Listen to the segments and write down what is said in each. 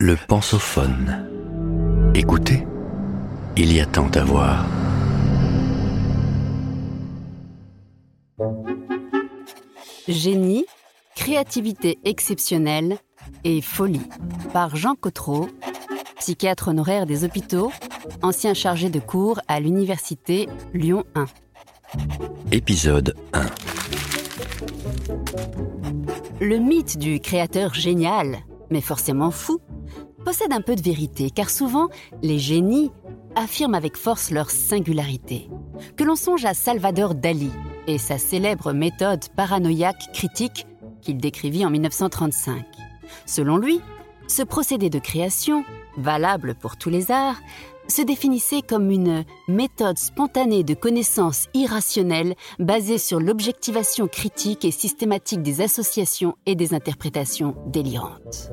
Le pensophone. Écoutez, il y a tant à voir. Génie, créativité exceptionnelle et folie par Jean Cotreau, psychiatre honoraire des hôpitaux, ancien chargé de cours à l'université Lyon 1. Épisode 1. Le mythe du créateur génial, mais forcément fou, possède un peu de vérité, car souvent, les génies affirment avec force leur singularité. Que l'on songe à Salvador Dali et sa célèbre méthode paranoïaque critique qu'il décrivit en 1935. Selon lui, ce procédé de création, valable pour tous les arts, se définissait comme une méthode spontanée de connaissance irrationnelle basée sur l'objectivation critique et systématique des associations et des interprétations délirantes.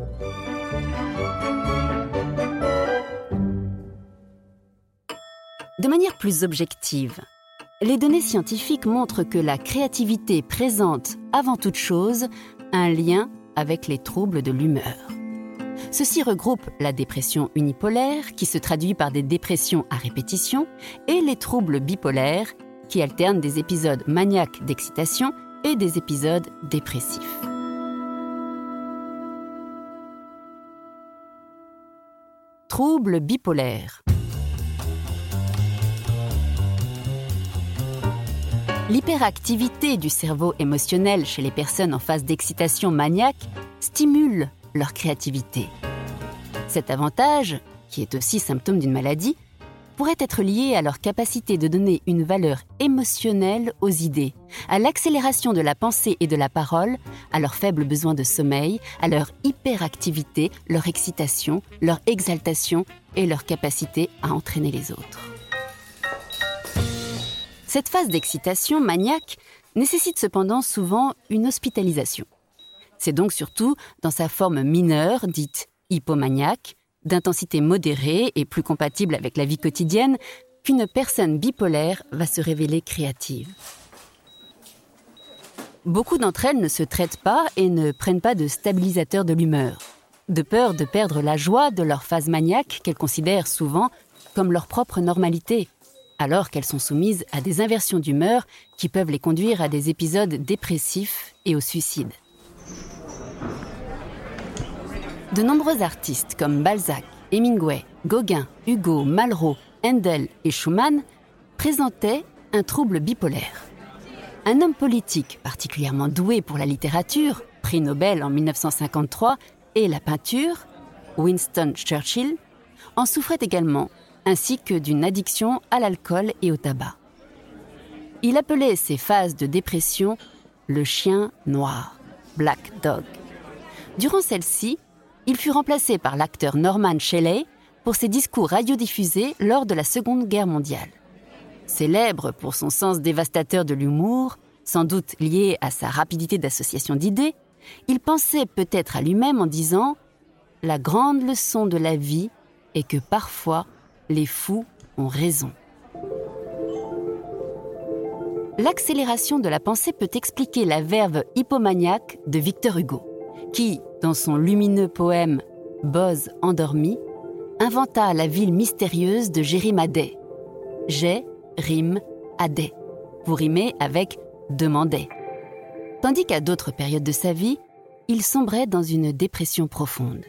De manière plus objective, les données scientifiques montrent que la créativité présente avant toute chose un lien avec les troubles de l'humeur. Ceci regroupe la dépression unipolaire, qui se traduit par des dépressions à répétition, et les troubles bipolaires, qui alternent des épisodes maniaques d'excitation et des épisodes dépressifs. Troubles bipolaires. L'hyperactivité du cerveau émotionnel chez les personnes en phase d'excitation maniaque stimule leur créativité. Cet avantage, qui est aussi symptôme d'une maladie, pourrait être lié à leur capacité de donner une valeur émotionnelle aux idées, à l'accélération de la pensée et de la parole, à leur faible besoin de sommeil, à leur hyperactivité, leur excitation, leur exaltation et leur capacité à entraîner les autres. Cette phase d'excitation maniaque nécessite cependant souvent une hospitalisation. C'est donc surtout dans sa forme mineure, dite hypomaniaque, d'intensité modérée et plus compatible avec la vie quotidienne, qu'une personne bipolaire va se révéler créative. Beaucoup d'entre elles ne se traitent pas et ne prennent pas de stabilisateur de l'humeur, de peur de perdre la joie de leur phase maniaque qu'elles considèrent souvent comme leur propre normalité, alors qu'elles sont soumises à des inversions d'humeur qui peuvent les conduire à des épisodes dépressifs et au suicide. De nombreux artistes comme Balzac, Hemingway, Gauguin, Hugo, Malraux, Handel et Schumann présentaient un trouble bipolaire. Un homme politique particulièrement doué pour la littérature, prix Nobel en 1953, et la peinture, Winston Churchill, en souffrait également, ainsi que d'une addiction à l'alcool et au tabac. Il appelait ces phases de dépression le chien noir, Black Dog. Durant celle-ci, il fut remplacé par l'acteur Norman Shelley pour ses discours radiodiffusés lors de la Seconde Guerre mondiale. Célèbre pour son sens dévastateur de l'humour, sans doute lié à sa rapidité d'association d'idées, il pensait peut-être à lui-même en disant ⁇ La grande leçon de la vie est que parfois les fous ont raison. L'accélération de la pensée peut expliquer la verve hypomaniaque de Victor Hugo qui, dans son lumineux poème Boz endormi, inventa la ville mystérieuse de Jérimadé. J'ai rime Adé. Vous rimez avec demandait. Tandis qu'à d'autres périodes de sa vie, il sombrait dans une dépression profonde.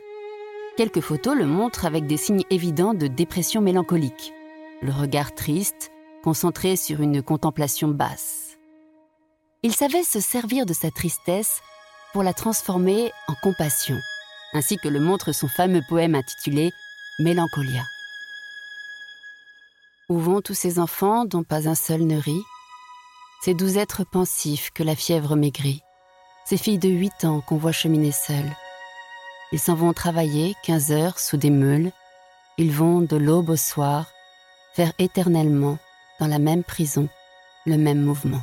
Quelques photos le montrent avec des signes évidents de dépression mélancolique. Le regard triste, concentré sur une contemplation basse. Il savait se servir de sa tristesse pour la transformer en compassion, ainsi que le montre son fameux poème intitulé Mélancolia. Où vont tous ces enfants dont pas un seul ne rit? Ces doux êtres pensifs que la fièvre maigrit, ces filles de huit ans qu'on voit cheminer seules. Ils s'en vont travailler quinze heures sous des meules, ils vont de l'aube au soir faire éternellement, dans la même prison, le même mouvement.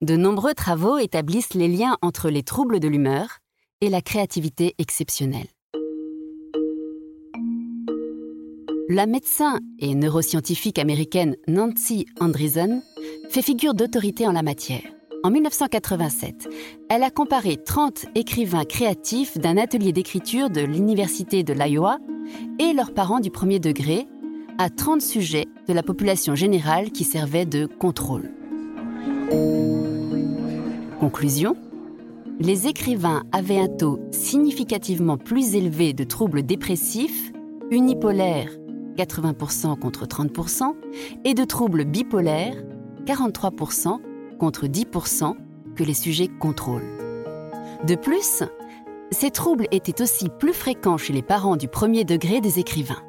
De nombreux travaux établissent les liens entre les troubles de l'humeur et la créativité exceptionnelle. La médecin et neuroscientifique américaine Nancy Andreessen fait figure d'autorité en la matière. En 1987, elle a comparé 30 écrivains créatifs d'un atelier d'écriture de l'Université de l'Iowa et leurs parents du premier degré à 30 sujets de la population générale qui servaient de contrôle. Conclusion Les écrivains avaient un taux significativement plus élevé de troubles dépressifs, unipolaires 80% contre 30%, et de troubles bipolaires 43% contre 10% que les sujets contrôlent. De plus, ces troubles étaient aussi plus fréquents chez les parents du premier degré des écrivains.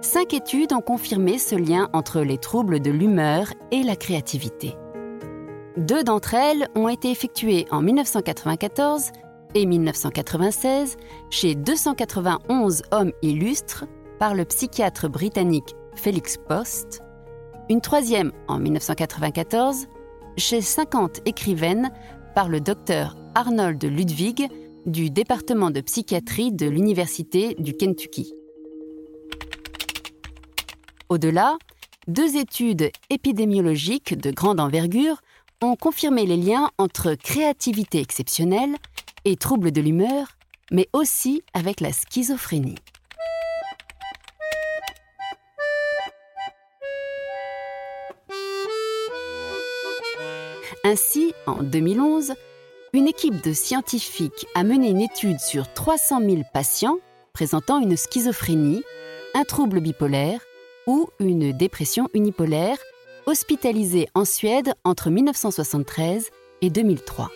Cinq études ont confirmé ce lien entre les troubles de l'humeur et la créativité. Deux d'entre elles ont été effectuées en 1994 et 1996 chez 291 hommes illustres par le psychiatre britannique Felix Post, une troisième en 1994 chez 50 écrivaines par le docteur Arnold Ludwig du département de psychiatrie de l'Université du Kentucky. Au-delà, deux études épidémiologiques de grande envergure ont confirmé les liens entre créativité exceptionnelle et troubles de l'humeur, mais aussi avec la schizophrénie. Ainsi, en 2011, une équipe de scientifiques a mené une étude sur 300 000 patients présentant une schizophrénie, un trouble bipolaire ou une dépression unipolaire hospitalisés en Suède entre 1973 et 2003.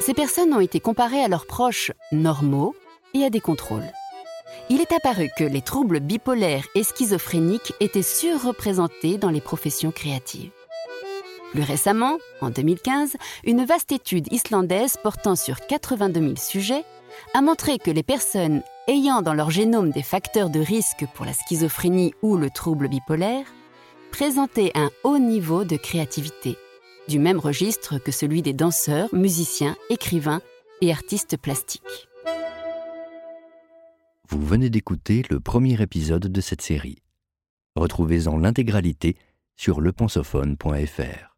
Ces personnes ont été comparées à leurs proches normaux et à des contrôles. Il est apparu que les troubles bipolaires et schizophréniques étaient surreprésentés dans les professions créatives. Plus récemment, en 2015, une vaste étude islandaise portant sur 82 000 sujets a montré que les personnes ayant dans leur génome des facteurs de risque pour la schizophrénie ou le trouble bipolaire présentaient un haut niveau de créativité, du même registre que celui des danseurs, musiciens, écrivains et artistes plastiques. Vous venez d'écouter le premier épisode de cette série. Retrouvez-en l'intégralité sur lepensophone.fr.